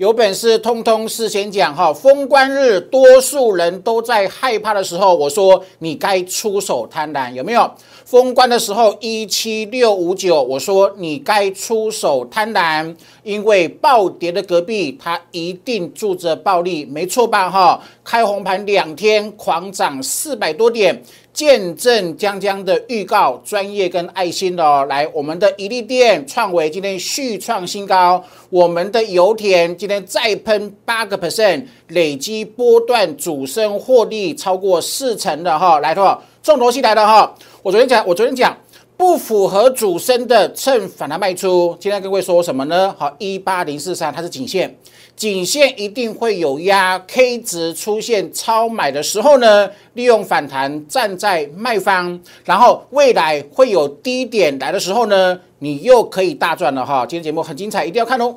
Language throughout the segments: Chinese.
有本事通通事先讲哈。封关日，多数人都在害怕的时候，我说你该出手贪婪，有没有？封关的时候一七六五九，我说你该出手贪婪，因为暴跌的隔壁，它一定住着暴利，没错吧？哈，开红盘两天，狂涨四百多点。见证江江的预告，专业跟爱心的哦。来，我们的一利店创维今天续创新高，我们的油田今天再喷八个 percent，累积波段主升获利超过四成的哈。来，的重头戏来了哈。我昨天讲，我昨天讲不符合主升的趁反弹卖出。今天各位说什么呢？好，一八零四三它是颈线。颈线一定会有压，K 值出现超买的时候呢，利用反弹站在卖方，然后未来会有低点来的时候呢，你又可以大赚了哈。今天节目很精彩，一定要看哦。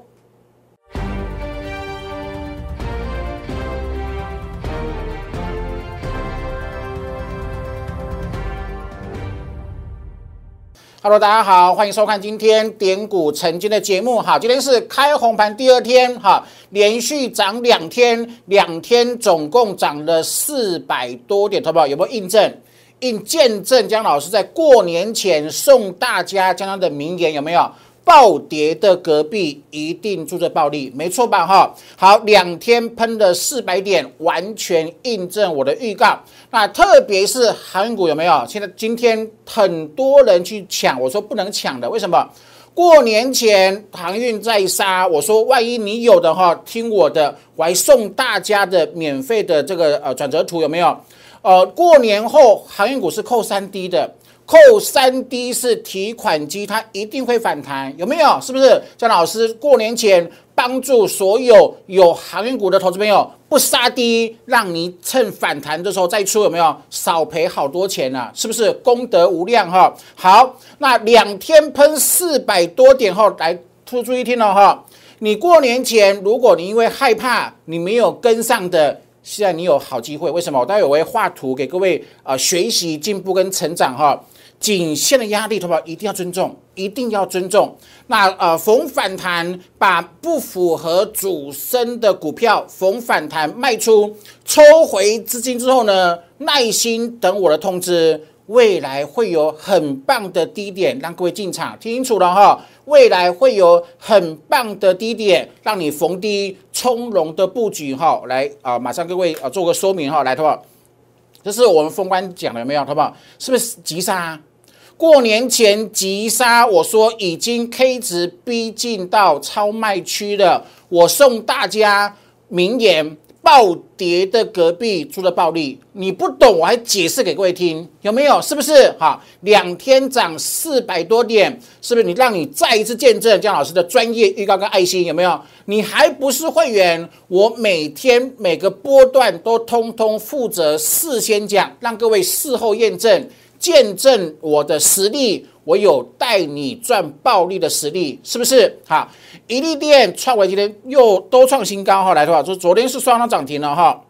Hello，大家好，欢迎收看今天点股成金的节目。哈，今天是开红盘第二天，哈，连续涨两天，两天总共涨了四百多点，好不好？有没有印证？印见证江老师在过年前送大家江江的名言，有没有？暴跌的隔壁一定住着暴利，没错吧？哈，好，两天喷了四百点，完全印证我的预告。那特别是航运股有没有？现在今天很多人去抢，我说不能抢的，为什么？过年前航运在杀，我说万一你有的话，听我的，我还送大家的免费的这个呃转折图有没有？呃，过年后航运股是扣三 D 的。扣三 D 是提款机，它一定会反弹，有没有？是不是？张老师过年前帮助所有有航运股的投资朋友不杀低，让你趁反弹的时候再出，有没有？少赔好多钱呢？是不是功德无量哈？好，那两天喷四百多点后，来突出一听了哈。你过年前，如果你因为害怕你没有跟上的，现在你有好机会。为什么？我待会我会画图给各位啊，学习进步跟成长哈。颈线的压力，投保一定要尊重，一定要尊重。那呃，逢反弹把不符合主升的股票逢反弹卖出，抽回资金之后呢，耐心等我的通知。未来会有很棒的低点让各位进场，听清楚了哈。未来会有很棒的低点让你逢低从容的布局哈。来啊，马上各位啊做个说明哈。来，投保，这是我们封关讲的有没有？投保是不是急杀？过年前急杀，我说已经 K 值逼近到超卖区了。我送大家名言：暴跌的隔壁出了暴利。你不懂，我还解释给各位听，有没有？是不是？哈，两天涨四百多点，是不是？你让你再一次见证姜老师的专业预告跟爱心，有没有？你还不是会员？我每天每个波段都通通负责事先讲，让各位事后验证。见证我的实力，我有带你赚暴利的实力，是不是？好，一利店创维今天又都创新高哈，来的话，就昨天是双双涨停了哈。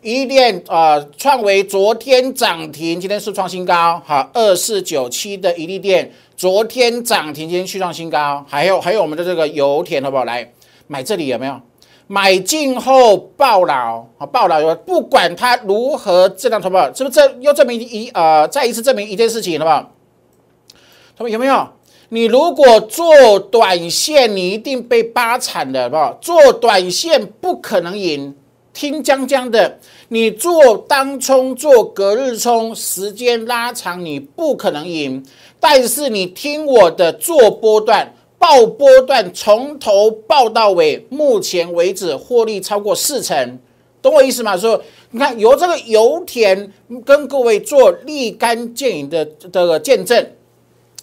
一利店啊，创维昨天涨停，今天是创新高，好，二四九七的一利店昨天涨停，今天续创新高，还有还有我们的这个油田好不好？来买这里有没有？买进后爆牢，好爆牢有，不管它如何质量投保，是不是这又证明一呃再一次证明一件事情，好不好？他们有没有？你如果做短线，你一定被扒惨的，好不好？做短线不可能赢，听江江的。你做当冲、做隔日冲，时间拉长，你不可能赢。但是你听我的，做波段。爆波段从头爆到尾，目前为止获利超过四成，懂我意思吗？说你看由这个油田跟各位做立竿见影的这个见证，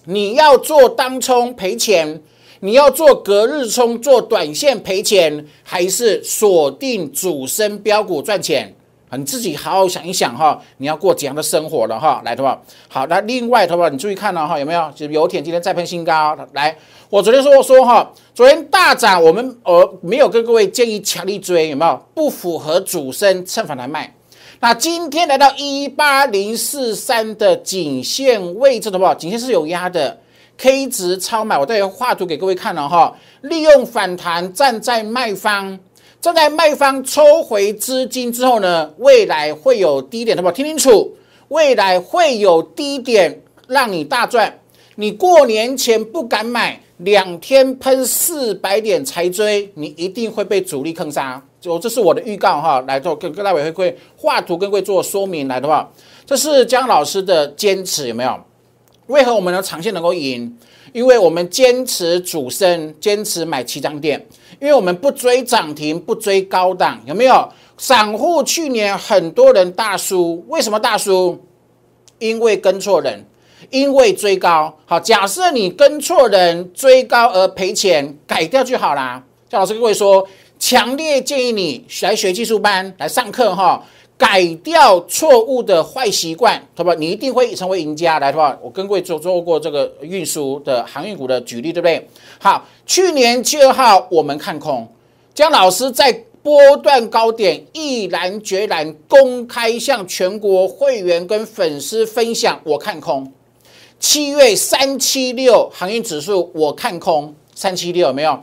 你要做当冲赔钱，你要做隔日冲做短线赔钱，还是锁定主升标股赚钱？你自己好好想一想哈，你要过怎样的生活了哈？来，好不好？那另外，好不好？你注意看了哈，有没有？就是油田今天再喷新高。来，我昨天说说哈，昨天大涨，我们呃没有跟各位建议强力追，有没有？不符合主升趁反弹卖。那今天来到一八零四三的颈线位置的话，颈线是有压的 K 值超买，我待会画图给各位看了哈。利用反弹站在卖方，站在卖方抽回资金之后呢，未来会有低点，好不？听清楚，未来会有低点让你大赚。你过年前不敢买，两天喷四百点才追，你一定会被主力坑杀。就这是我的预告哈，来做跟各位会会画图跟各位做说明来的话，这是姜老师的坚持有没有？为何我们的长线能够赢？因为我们坚持主升，坚持买七张店，因为我们不追涨停，不追高档，有没有？散户去年很多人大输，为什么大输？因为跟错人。因为追高好，假设你跟错人追高而赔钱，改掉就好啦。赵老师各位说，强烈建议你来学技术班来上课哈，改掉错误的坏习惯，好不？你一定会成为赢家。来的话，我跟各位做做过这个运输的航运股的举例，对不对？好，去年七二号我们看空，姜老师在波段高点毅然决然公开向全国会员跟粉丝分享，我看空。七月三七六航运指数，我看空三七六有没有？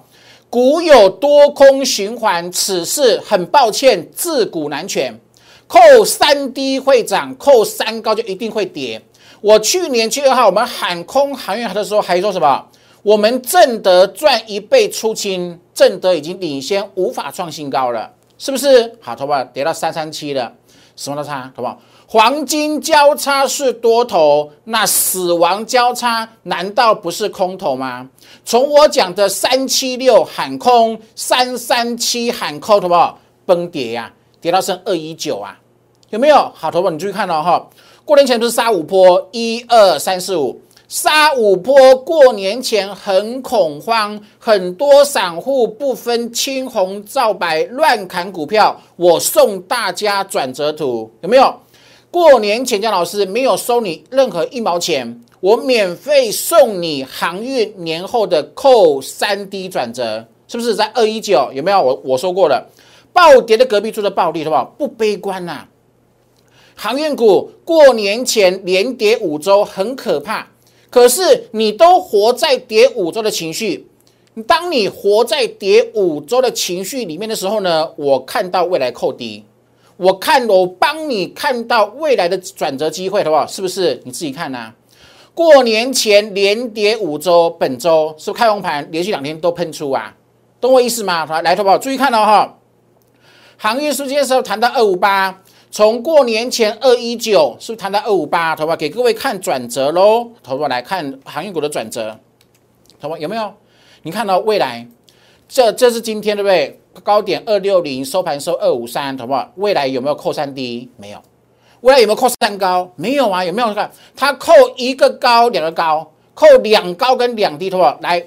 股有多空循环，此事很抱歉，自古难全。扣三低会涨，扣三高就一定会跌。我去年七月号我们喊空航运的时候，还说什么？我们正德赚一倍出清，正德已经领先，无法创新高了，是不是？好，头发跌到三三七了，什么都差，好不好？黄金交叉是多头，那死亡交叉难道不是空头吗？从我讲的三七六喊空，三三七喊空，好不好？崩跌呀，跌到剩二一九啊，有没有？好，头发你注意看到哈，过年前不是杀五波，一二三四五，杀五波，过年前很恐慌，很多散户不分青红皂白乱砍股票，我送大家转折图，有没有？过年前，姜老师没有收你任何一毛钱，我免费送你航运年后的扣三 D 转折，是不是在二一九？有没有？我我说过了，暴跌的隔壁做的暴利，好不好？不悲观呐。航运股过年前连跌五周，很可怕。可是你都活在跌五周的情绪，当你活在跌五周的情绪里面的时候呢？我看到未来扣低。我看我帮你看到未来的转折机会，好不好？是不是？你自己看呐。过年前连跌五周，本周是不是开红盘，连续两天都喷出啊？懂我意思吗？来，来，好不好？注意看了哈。航运书今天时候谈到二五八，从过年前二一九，是不是谈到二五八？好不好？给各位看转折喽，好不好？来看航运股的转折，好不好？有没有？你看到未来？这这是今天对不对？高点二六零，收盘收二五三，好不好？未来有没有扣三低？没有。未来有没有扣三高？没有啊。有没有看？它扣一个高，两个高，扣两高跟两低，好不好？来，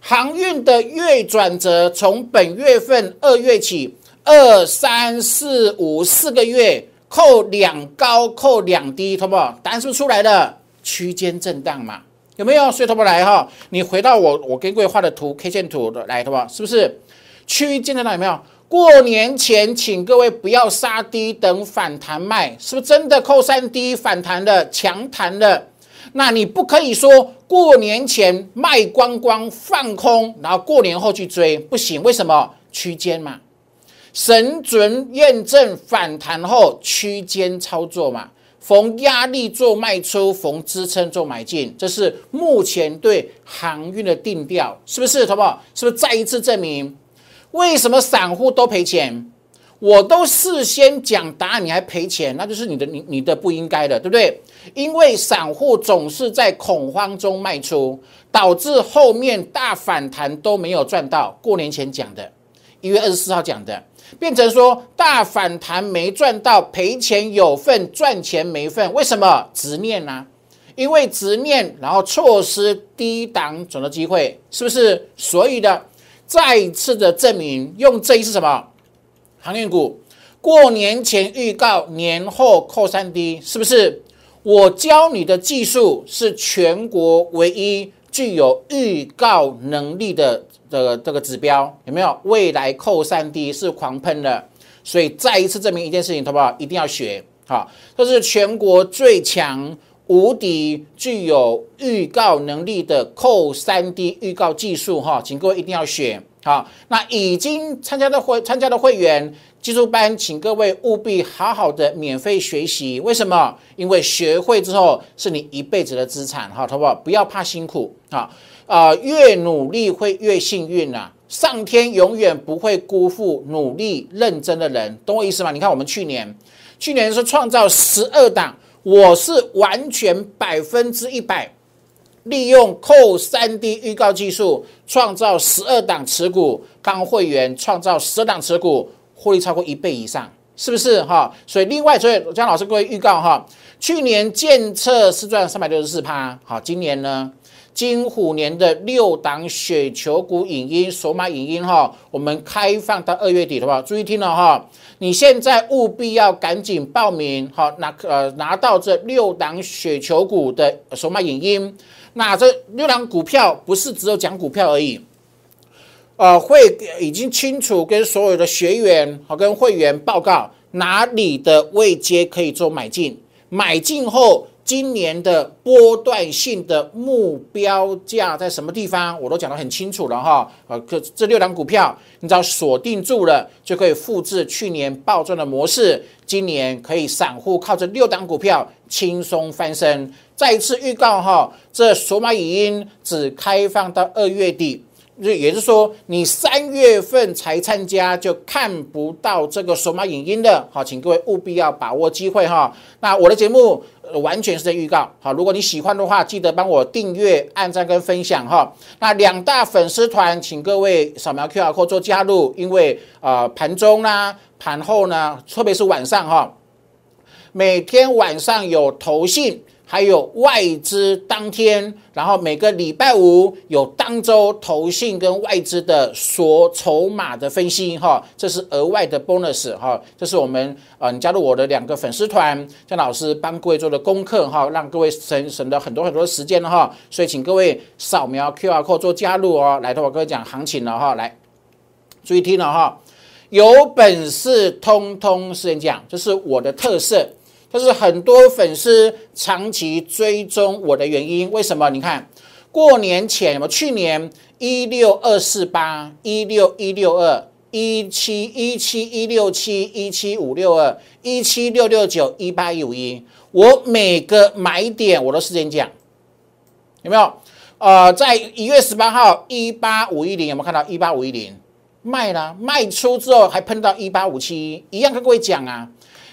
航运的月转折，从本月份二月起，二三四五四个月，扣两高，扣两低，好不好？答案是不是出来了？区间震荡嘛，有没有？所以，好不来哈？你回到我我给各位画的图 K 线图的来，好不好？是不是？区间的到有没有？过年前，请各位不要杀低，等反弹卖，是不是真的扣三低反弹的强弹的？那你不可以说过年前卖光光放空，然后过年后去追，不行。为什么？区间嘛，神准验证反弹后区间操作嘛，逢压力做卖出，逢支撑做买进，这是目前对航运的定调，是不是？好不好？是不是再一次证明？为什么散户都赔钱？我都事先讲答案，你还赔钱，那就是你的你你的不应该的，对不对？因为散户总是在恐慌中卖出，导致后面大反弹都没有赚到。过年前讲的，一月二十四号讲的，变成说大反弹没赚到，赔钱有份，赚钱没份。为什么执念呢？因为执念，然后错失低档转的机会，是不是？所以的。再次的证明，用这一次什么航运股过年前预告，年后扣三低，是不是？我教你的技术是全国唯一具有预告能力的的这个指标，有没有？未来扣三 D 是狂喷的，所以再一次证明一件事情，好不好？一定要学好，这是全国最强。无敌、具有预告能力的扣三 D 预告技术哈，请各位一定要学好。那已经参加的会参加的会员技术班，请各位务必好好的免费学习。为什么？因为学会之后是你一辈子的资产哈，好不好？不要怕辛苦啊啊，越努力会越幸运呐。上天永远不会辜负努力认真的人，懂我意思吗？你看我们去年，去年是创造十二档。我是完全百分之一百利用扣三 D 预告技术，创造十二档持股，帮会员创造十二档持股，获利超过一倍以上，是不是哈？所以另外，所以江老师各位预告哈，去年建测是赚三百六十四趴，好，今年呢？金虎年的六档雪球股影音、索马影音哈，我们开放到二月底，好不好？注意听了哈，你现在务必要赶紧报名，好拿呃拿到这六档雪球股的索马影音。那这六档股票不是只有讲股票而已，呃，会已经清楚跟所有的学员好跟会员报告哪里的位阶可以做买进，买进后。今年的波段性的目标价在什么地方，我都讲得很清楚了哈。呃，这这六档股票，你只要锁定住了，就可以复制去年暴赚的模式。今年可以散户靠这六档股票轻松翻身。再一次预告哈，这索马语音只开放到二月底。就也就是说，你三月份才参加就看不到这个数码影音的，好，请各位务必要把握机会哈。那我的节目完全是在预告，好，如果你喜欢的话，记得帮我订阅、按赞跟分享哈。那两大粉丝团，请各位扫描 QR code 做加入，因为啊盘中呢、盘后呢，特别是晚上哈，每天晚上有投信。还有外资当天，然后每个礼拜五有当周投信跟外资的所筹码的分析哈，这是额外的 bonus 哈，这是我们啊，你加入我的两个粉丝团，江老师帮各位做的功课哈，让各位省省了很多很多时间哈，所以请各位扫描 QR code 做加入哦。来，我各位讲行情了哈，来注意听了哈，有本事通通时间讲，这是我的特色。这是很多粉丝长期追踪我的原因。为什么？你看，过年前，我去年一六二四八、一六一六二、一七一七一六七、一七五六二、一七六六九、一八一五一，我每个买点我都事先讲，有没有？呃，在一月十八号一八五一零，有没有看到一八五一零卖了？卖出之后还喷到一八五七，一样跟各位讲啊。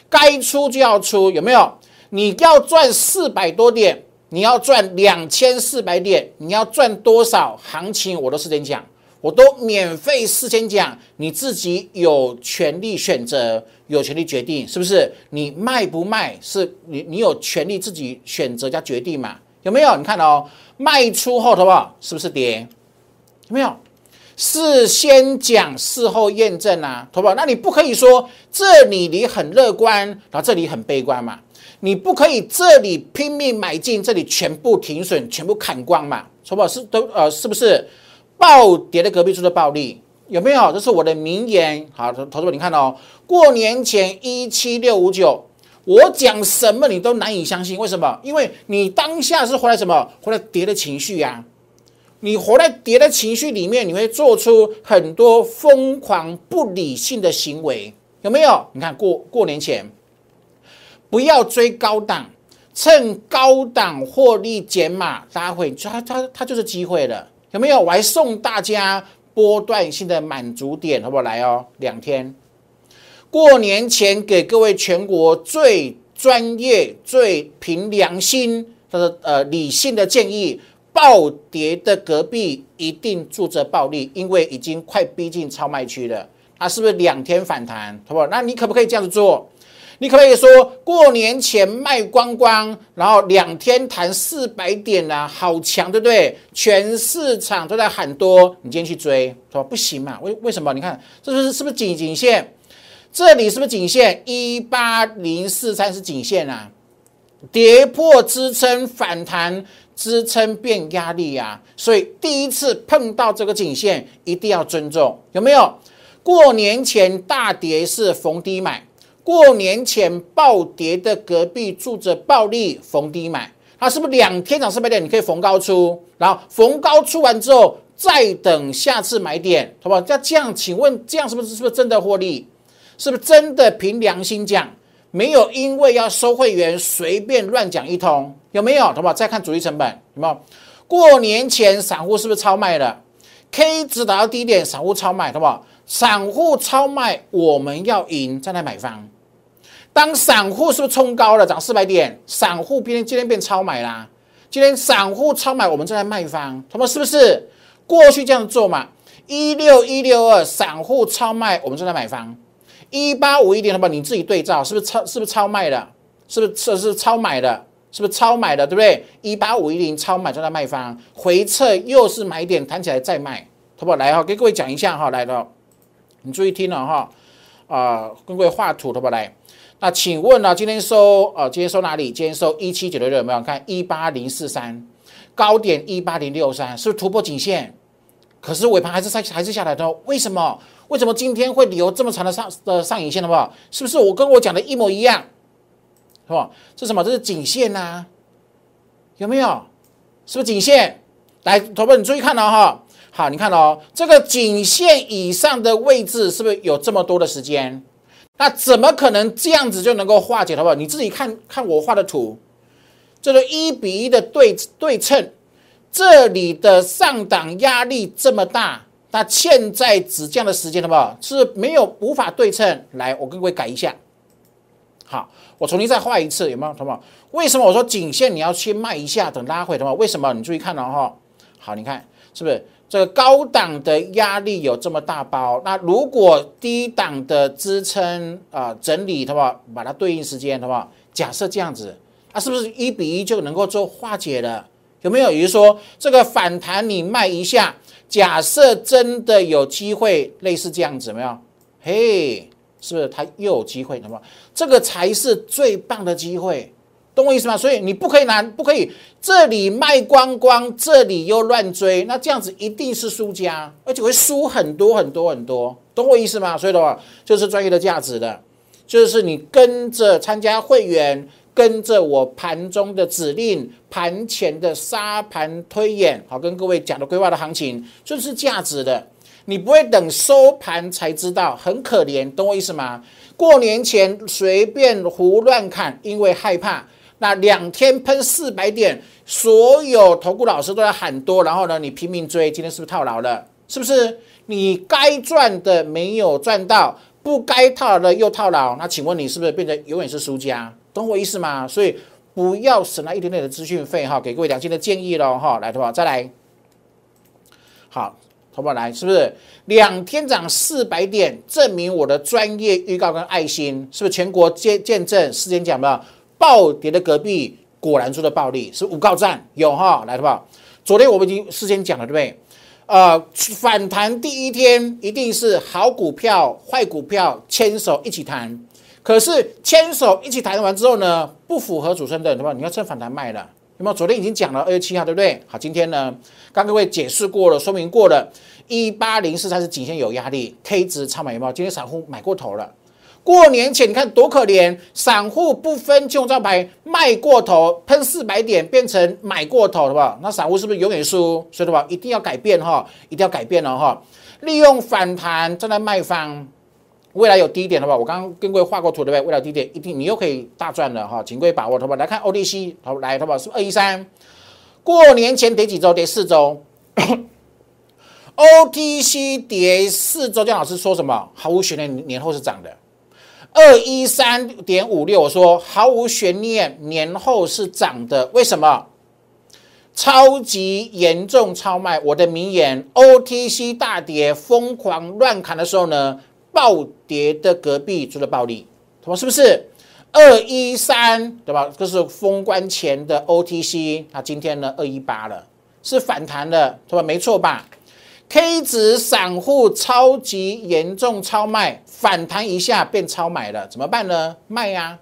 该出就要出，有没有？你要赚四百多点，你要赚两千四百点，你要赚多少行情，我都事先讲，我都免费事先讲，你自己有权利选择，有权利决定，是不是？你卖不卖，是你你有权利自己选择加决定嘛？有没有？你看哦，卖出后，好不好？是不是跌？有没有？事先讲，事后验证啊，投保。那你不可以说这里你很乐观，然后这里很悲观嘛？你不可以这里拼命买进，这里全部停损，全部砍光嘛？投保是都呃，是不是暴跌的隔壁处的暴利？有没有？这是我的名言。好，投投资你看哦，过年前一七六五九，我讲什么你都难以相信，为什么？因为你当下是回来什么？回来跌的情绪呀。你活在跌的情绪里面，你会做出很多疯狂不理性的行为，有没有？你看过过年前，不要追高档，趁高档获利减码，大家会它它它就是机会了，有没有？我还送大家波段性的满足点，好不好？来哦，两天，过年前给各位全国最专业、最凭良心的呃理性的建议。暴跌的隔壁一定住着暴利，因为已经快逼近超卖区了。它是不是两天反弹？好不好？那你可不可以这样子做？你可以说过年前卖光光，然后两天弹四百点啊，好强，对不对？全市场都在喊多，你今天去追，说不行嘛？为为什么？你看这是是不是颈颈线？这里是不是颈线？一八零四三是颈线啊，跌破支撑反弹。支撑变压力呀，所以第一次碰到这个颈线一定要尊重，有没有？过年前大跌是逢低买，过年前暴跌的隔壁住着暴利，逢低买。它是不是两天涨四百点，你可以逢高出，然后逢高出完之后再等下次买点，好不好？那这样，请问这样是不是是不是真的获利？是不是真的凭良心讲，没有因为要收会员随便乱讲一通，有没有？好不好？再看主力成本，有没有？过年前散户是不是超卖了？K 值达到低点，散户超卖，好不好？散户超卖，我们要赢，再来买方。当散户是不是冲高了，涨四百点？散户今天今天变超买啦，今天散户超买，我们正在卖方，他们是不是过去这样做嘛？一六一六二，散户超卖，我们正在买方。一八五一点，他们你自己对照，是不是超是不是超卖的？是不是这是超买的？是不是超买的？对不对？一八五一零超买，正在卖方，回撤又是买点，弹起来再卖，好不好？来哈，给各位讲一下哈，来了，你注意听了哈，啊，跟各位画图，好不好？来。那请问呢？今天收啊，今天收哪里？今天收一七九六六，有没有看一八零四三高点一八零六三，是不是突破颈线？可是尾盘还是上还是下来的，为什么？为什么今天会留这么长的上的上影线，好不好？是不是我跟我讲的一模一样？是吧？这什么？这是颈线呐？有没有？是不是颈线？来，同学们，你注意看了哈。好，你看哦，这个颈线以上的位置是不是有这么多的时间？那怎么可能这样子就能够化解，好不好？你自己看看我画的图，这个一比一的对对称，这里的上档压力这么大，那现在止降的时间，好不好？是没有无法对称。来，我跟各位改一下。好，我重新再画一次，有没有？好不好？为什么我说颈线你要先卖一下，等拉回，好不好？为什么？你注意看了哈。好，你看是不是？这个高档的压力有这么大包，那如果低档的支撑啊整理，好不好？把它对应时间，好不好？假设这样子，啊，是不是一比一就能够做化解了？有没有？也就是说，这个反弹你卖一下，假设真的有机会类似这样子，没有？嘿，是不是它又有机会？好不好？这个才是最棒的机会。懂我意思吗？所以你不可以拿，不可以这里卖光光，这里又乱追，那这样子一定是输家，而且会输很多很多很多。懂我意思吗？所以的话，就是专业的价值的，就是你跟着参加会员，跟着我盘中的指令，盘前的沙盘推演，好，跟各位讲的规划的行情，就是价值的。你不会等收盘才知道，很可怜。懂我意思吗？过年前随便胡乱看，因为害怕。那两天喷四百点，所有投顾老师都在喊多，然后呢，你拼命追，今天是不是套牢了？是不是？你该赚的没有赚到，不该套的又套牢，那请问你是不是变得永远是输家？懂我意思吗？所以不要省了一点点的资讯费哈，给各位良心的建议喽哈，来，的话再来，好，好不好来，是不是两天涨四百点，证明我的专业预告跟爱心，是不是全国见见证？时间讲的。暴跌的隔壁果然出了暴利，是五告战有哈，来的吧？昨天我们已经事先讲了，对不对？呃，反弹第一天一定是好股票、坏股票牵手一起谈，可是牵手一起谈完之后呢，不符合主升的，对吧？你要趁反弹卖了，有没有？昨天已经讲了二月七号，对不对？好，今天呢，刚各位解释过了，说明过了，一八零四才是颈线有压力，K 值超买有没有？今天散户买过头了。过年前你看多可怜，散户不分金融招牌卖过头，喷四百点变成买过头，好不好？那散户是不是永远输？所以的话一定要改变哈，一定要改变了哈。利用反弹站在卖方，未来有低点，好不好？我刚刚跟各位画过图，对不对？未来低点一定你又可以大赚了哈，请各位把握，好不好？来看 OTC，好来，好不？是二一三，过年前跌几周？跌四周。OTC 跌四周，姜老师说什么？毫无悬念，年后是涨的。二一三点五六，我说毫无悬念，年后是涨的。为什么？超级严重超卖，我的名言：OTC 大跌，疯狂乱砍的时候呢，暴跌的隔壁出了暴利，什么是不是？二一三对吧？这是封关前的 OTC，那今天呢二一八了，是反弹的，对吧？没错吧？K 值散户超级严重超卖，反弹一下变超买了，怎么办呢？卖呀，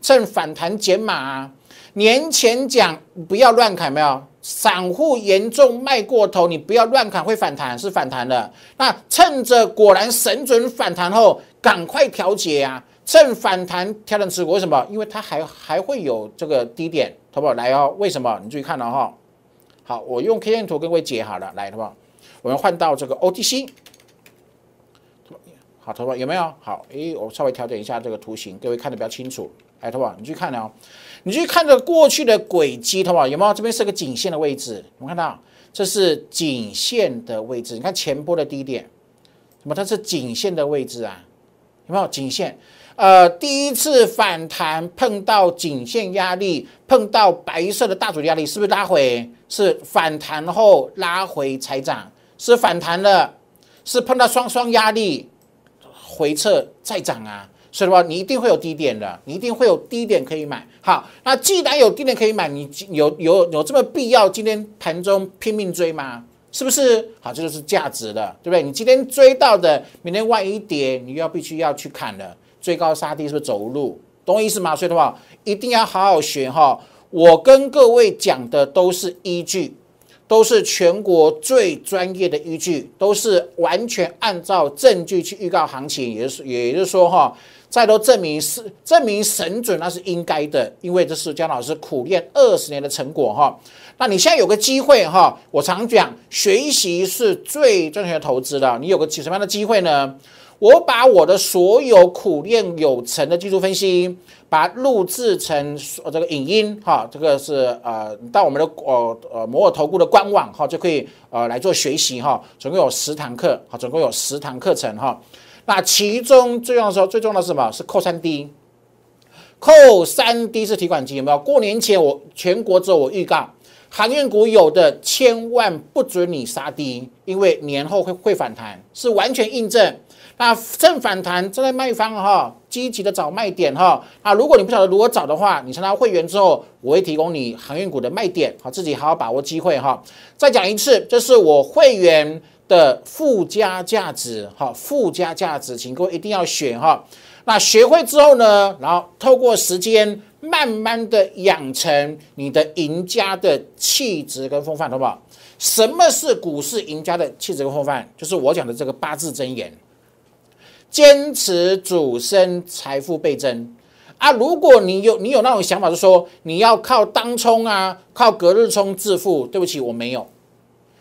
趁反弹减码啊！年前讲不要乱砍，没有？散户严重卖过头，你不要乱砍，会反弹，是反弹的。那趁着果然神准反弹后，赶快调节啊！趁反弹调整持股，为什么？因为它还还会有这个低点，好不？来哦，为什么？你注意看了哈。好，我用 K 线图跟各位解好了，来，好不好？我们换到这个 OTC。好，投保有没有？好，诶，我稍微调整一下这个图形，各位看的比较清楚。哎，投保，你去看了哦，你去看这过去的轨迹，投保有没有？这边是个颈线的位置，有没有看到？这是颈线的位置。你看前波的低点，什么？它是颈线的位置啊？有没有颈线？呃，第一次反弹碰到颈线压力，碰到白色的大主力压力，是不是拉回？是反弹后拉回才涨，是反弹了，是碰到双双压力。回撤再涨啊，所以的话，你一定会有低点的，你一定会有低点可以买。好，那既然有低点可以买，你有有有这么必要今天盘中拼命追吗？是不是？好，这就是价值了，对不对？你今天追到的，明天万一跌，你要必须要去砍了。追高杀低是不是走路？懂我意思吗？所以的话，一定要好好学哈。我跟各位讲的都是依据。都是全国最专业的依据，都是完全按照证据去预告行情，也是也就是说哈，再都证明是证明神准，那是应该的，因为这是姜老师苦练二十年的成果哈。那你现在有个机会哈，我常讲，学习是最赚钱的投资的。你有个什么样的机会呢？我把我的所有苦练有成的技术分析。把录制成这个影音哈，这个是呃到我们的呃呃摩尔投顾的官网哈，就可以呃来做学习哈。总共有十堂课，好，总共有十堂课程哈。那其中最重要的时候，最重要的是什么？是扣三 D，扣三 D 是提款机有没有？过年前我全国只有我预告，航运股有的千万不准你杀低，因为年后会会反弹，是完全印证。那正反弹正在卖方哈，积极的找卖点哈。啊，如果你不晓得如何找的话，你成为会员之后，我会提供你航运股的卖点，好，自己好好把握机会哈。再讲一次，这是我会员的附加价值哈，附加价值，请各位一定要选哈。那学会之后呢，然后透过时间慢慢的养成你的赢家的气质跟风范，好不好？什么是股市赢家的气质跟风范？就是我讲的这个八字真言。坚持主升，财富倍增啊！如果你有你有那种想法，就说你要靠当冲啊，靠隔日冲致富。对不起，我没有，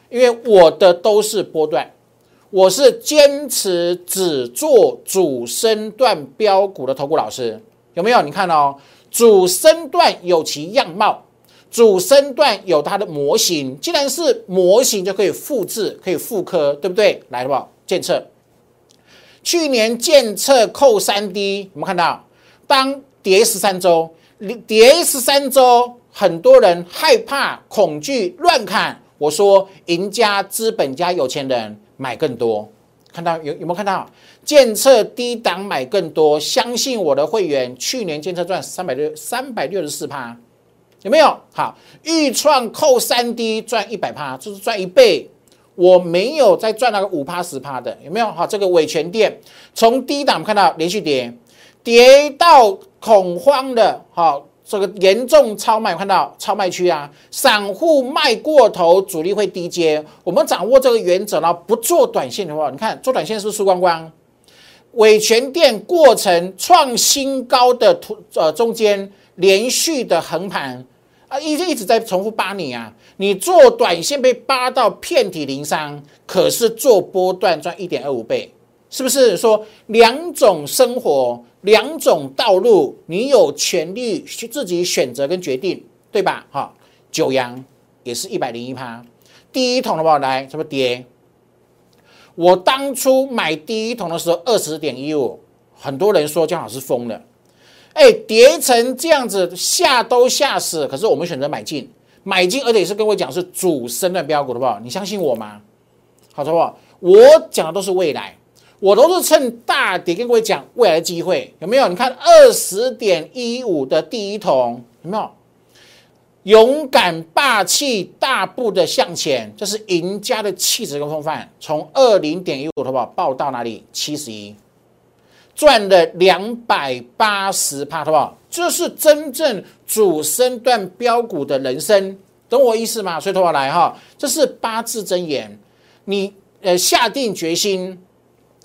因为我的都是波段，我是坚持只做主升段标股的投顾老师，有没有？你看哦，主升段有其样貌，主升段有它的模型，既然是模型，就可以复制，可以复刻，对不对？来了吧，检测。去年建测扣三 D，我们看到当跌十三周，跌十三周，很多人害怕、恐惧、乱砍。我说，赢家、资本家、有钱人买更多。看到有有没有看到？建测低档买更多，相信我的会员，去年建测赚三百六三百六十四趴，有没有？好，预创扣三 D 赚一百趴，就是赚一倍。我没有再赚那个五趴十趴的，有没有？好，这个伟权店从低档看到连续跌，跌到恐慌的，好，这个严重超卖，看到超卖区啊，散户卖过头，主力会低接。我们掌握这个原则呢，不做短线的话，你看做短线是输光光。伟权店过程创新高的图，呃，中间连续的横盘。啊，一直一直在重复扒你啊！你做短线被扒到遍体鳞伤，可是做波段赚一点二五倍，是不是？说两种生活，两种道路，你有权利去自己选择跟决定，对吧？哈，九阳也是一百零一趴，第一桶的话来什么跌？我当初买第一桶的时候二十点一五，很多人说姜老师疯了。哎，跌成这样子，吓都吓死。可是我们选择买进，买进，而且也是跟我讲是主升段标股，好不好？你相信我吗？好，的不好？我讲的都是未来，我都是趁大跌跟各位讲未来的机会，有没有？你看二十点一五的第一桶，有没有？勇敢霸气，大步的向前，这是赢家的气质跟风范。从二零点一五，好不好？报到哪里？七十一。赚了两百八十帕，好不好？这是真正主升段标股的人生，懂我意思吗？所以，头来哈，这是八字真言。你呃下定决心，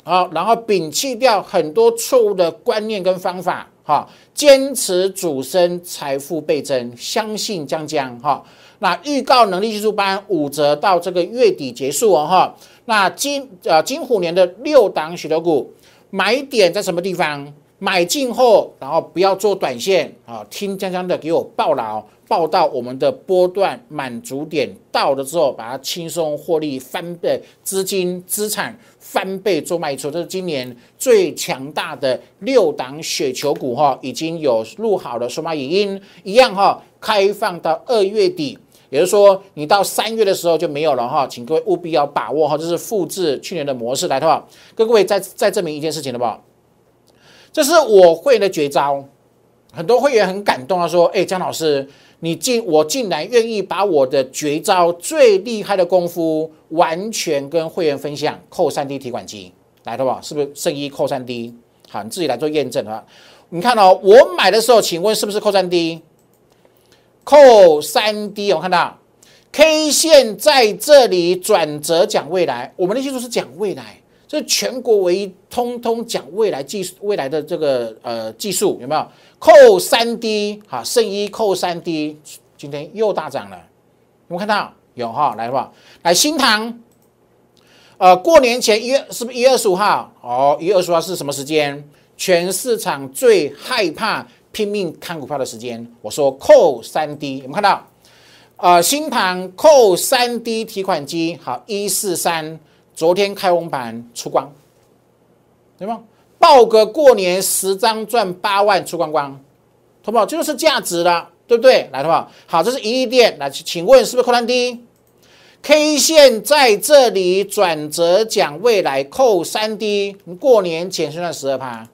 好，然后摒弃掉很多错误的观念跟方法，哈，坚持主升，财富倍增，相信将将哈。那预告能力技术班五折到这个月底结束哦哈。那金呃金虎年的六档许多股买点在什么地方？买进后，然后不要做短线啊，听江江的给我报牢，报到我们的波段满足点到了之后，把它轻松获利翻倍，资金资产翻倍做卖出，这是今年最强大的六档雪球股哈，已经有录好的数码影音一样哈，开放到二月底，也就是说你到三月的时候就没有了哈，请各位务必要把握哈，这是复制去年的模式来的话，跟各位再再证明一件事情的吧。这是我会的绝招，很多会员很感动啊，说：“哎，江老师，你竟我竟然愿意把我的绝招最厉害的功夫完全跟会员分享，扣三 D 提款机来的吧？是不是圣一扣三 D？好，你自己来做验证啊。你看哦，我买的时候，请问是不是扣三 D？扣三 D，我看到 K 线在这里转折讲未来，我们的技术是讲未来。”这全国唯一通通讲未来技术，未来的这个呃技术有没有扣三 D 哈？圣一扣三 D，今天又大涨了，有没有看到？有哈，来吧，来新塘，呃，过年前一月是不是一月二十五号？哦，一月二十五号是什么时间？全市场最害怕拼命看股票的时间。我说扣三 D，有没有看到？呃，新塘扣三 D 提款机，好，一四三。昨天开红盘出光，对吗？报个过年十张赚八万出光光，好不好？这就是价值了，对不对？来，好不好？这是一亿店，来，请问是不是扣单低？K 线在这里转折讲未来扣三 D，过年前是算十二趴，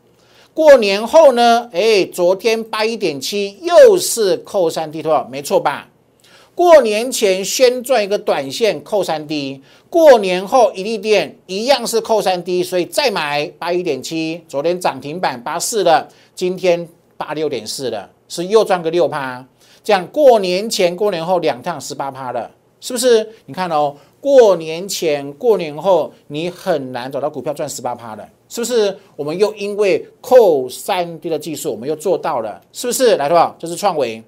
过年后呢？哎，昨天八一点七又是扣三 D，对吧？没错吧？过年前先赚一个短线扣三 D，过年后一利店一样是扣三 D，所以再买八一点七，昨天涨停板八四了，今天八六点四了，是又赚个六趴，这样过年前过年后两趟十八趴了，是不是？你看哦，过年前过年后你很难找到股票赚十八趴的，是不是？我们又因为扣三 D 的技术，我们又做到了，是不是？来，多少？这是创维。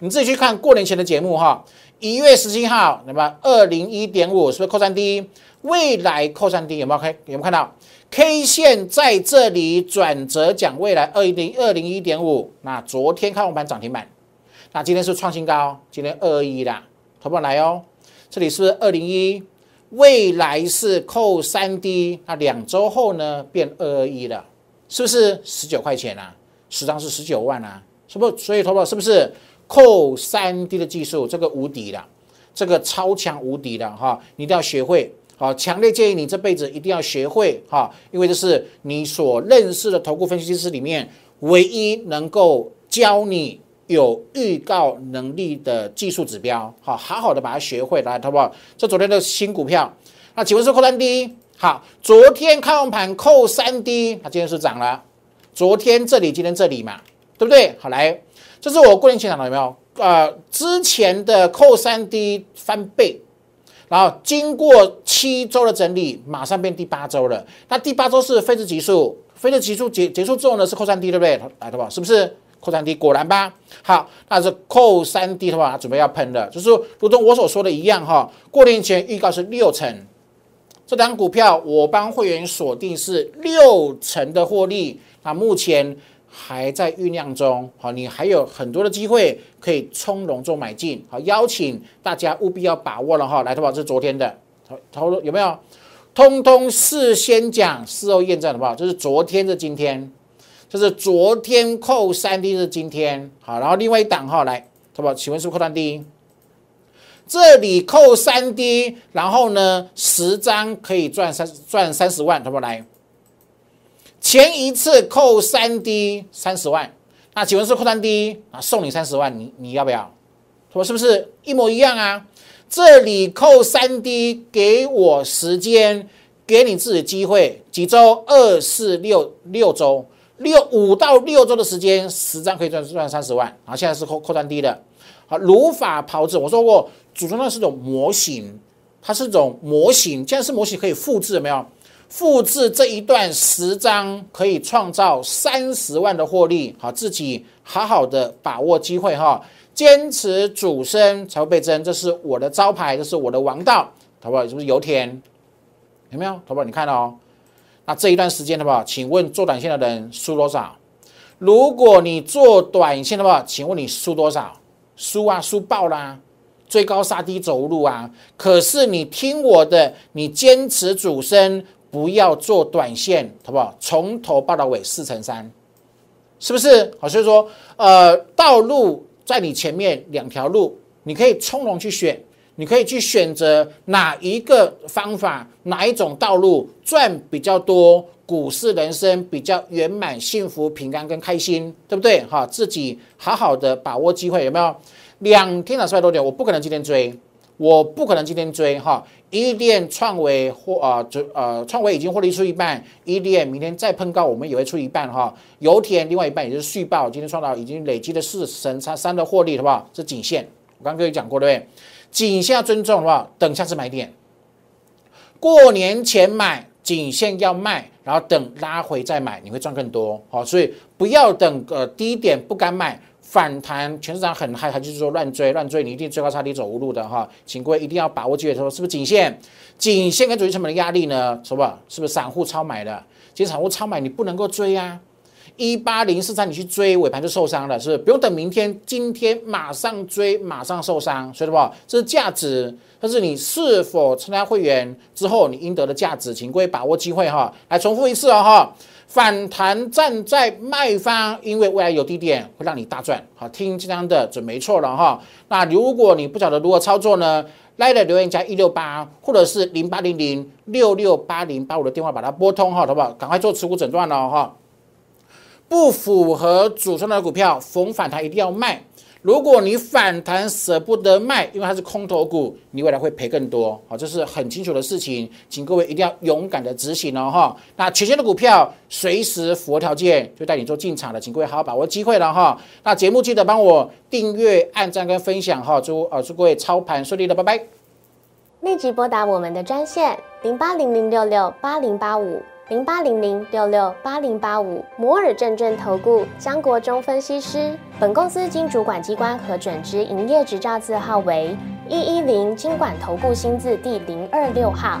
你自己去看过年前的节目哈，一月十七号，那么二零一点五是不是扣三 D？未来扣三 D 有没有看？有没有看到 K 线在这里转折讲未来二零二零一点五？那昨天开红盘涨停板，那今天是创新高，今天二二一啦，投不来哦。这里是不是二零一，未来是扣三 D，那两周后呢变二二一了，是不是十九块钱啊？十张是十九万啊，是不？所以投保是不是？扣三 D 的技术，这个无敌了，这个超强无敌的哈，你一定要学会。好，强烈建议你这辈子一定要学会哈，因为这是你所认识的投顾分析师里面唯一能够教你有预告能力的技术指标。好，好好的把它学会来，好不好？这昨天的新股票，那请问是扣三 D？好，昨天开完盘扣三 D，它今天是涨了。昨天这里，今天这里嘛，对不对？好，来。这是我过年前讲的有没有？呃，之前的扣三 D 翻倍，然后经过七周的整理，马上变第八周了。那第八周是非值级数，非值级数结结束之后呢，是扣三 D 对不对？来的吧？是不是扣三 D？果然吧？好，那是扣三 D 的话，准备要喷了。就是如同我所说的一样哈，过年前预告是六成，这档股票我帮会员锁定是六成的获利。那目前。还在酝酿中，好，你还有很多的机会可以从容做买进，好，邀请大家务必要把握了哈。来，投保是昨天的，投有没有？通通事先讲，事后验证，好不好？这是昨天的今天，这是昨天扣三 D 的今天，好，然后另外一档哈，来，淘宝，请问是不是扣三 D？这里扣三 D，然后呢，十张可以赚三赚三十万，投保来。前一次扣三 D 三十万，那请问是扣三 D 啊？送你三十万，你你要不要？说是不是一模一样啊？这里扣三 D，给我时间，给你自己机会，几周？二四六六周，六五到六周的时间，十张可以赚赚三十万。好，现在是扣扣三 D 的。好，如法炮制。我说过，组装的是种模型，它是种模型，既然是模型，可以复制，有没有？复制这一段十张，可以创造三十万的获利。好，自己好好的把握机会哈，坚持主升才会倍增，这是我的招牌，这是我的王道，好不好？是不是油田？有没有？好不好？你看哦。那这一段时间，的话？请问做短线的人输多少？如果你做短线的话，请问你输多少？输啊，输爆啦！追高杀低走路啊！可是你听我的，你坚持主升。不要做短线，好不好？从头报到尾四乘三，是不是？好，所以说，呃，道路在你前面两条路，你可以从容去选，你可以去选择哪一个方法，哪一种道路赚比较多，股市人生比较圆满、幸福、平安跟开心，对不对？哈，自己好好的把握机会，有没有？两天的四百多点，我不可能今天追。我不可能今天追哈，一电创维或啊，就呃创维已经获利出一半，一电明天再碰高，我们也会出一半哈。油田另外一半也就是续报，今天创造已经累积了四成差三的获利，好不好？是颈线，我刚刚跟你讲过对不对？颈线要尊重好不好？等下次买点，过年前买，颈线要卖，然后等拉回再买，你会赚更多好，所以不要等呃低点不敢买。反弹，全市场很嗨，他就是说乱追乱追，你一定追高差低走无路的哈，请各位一定要把握机会，说是不是颈线？颈线跟主力成本的压力呢？是不？是不是散户超买的？其实散户超买你不能够追啊，一八零四三你去追尾盘就受伤了，是不是？不用等明天，今天马上追，马上受伤，所以不？这是价值，但是你是否参加会员之后你应得的价值，请各位把握机会哈，来重复一次哦哈。反弹站在卖方，因为未来有低点会让你大赚。好，听这张的准没错了哈。那如果你不晓得如何操作呢？来的留言加一六八，或者是零八零零六六八零八五的电话把它拨通哈，好不好？赶快做持股诊断了哈。不符合主升的股票，逢反弹一定要卖。如果你反弹舍不得卖，因为它是空头股，你未来会赔更多。好，这是很清楚的事情，请各位一定要勇敢的执行哦哈。那全线的股票随时符合条件就带你做进场的，请各位好好把握机会了哈。那节目记得帮我订阅、按赞跟分享哈。祝呃祝各位操盘顺利的，拜拜。立即拨打我们的专线零八零零六六八零八五。零八零零六六八零八五摩尔证券投顾江国忠分析师，本公司经主管机关核准之营业执照字号为一一零金管投顾新字第零二六号。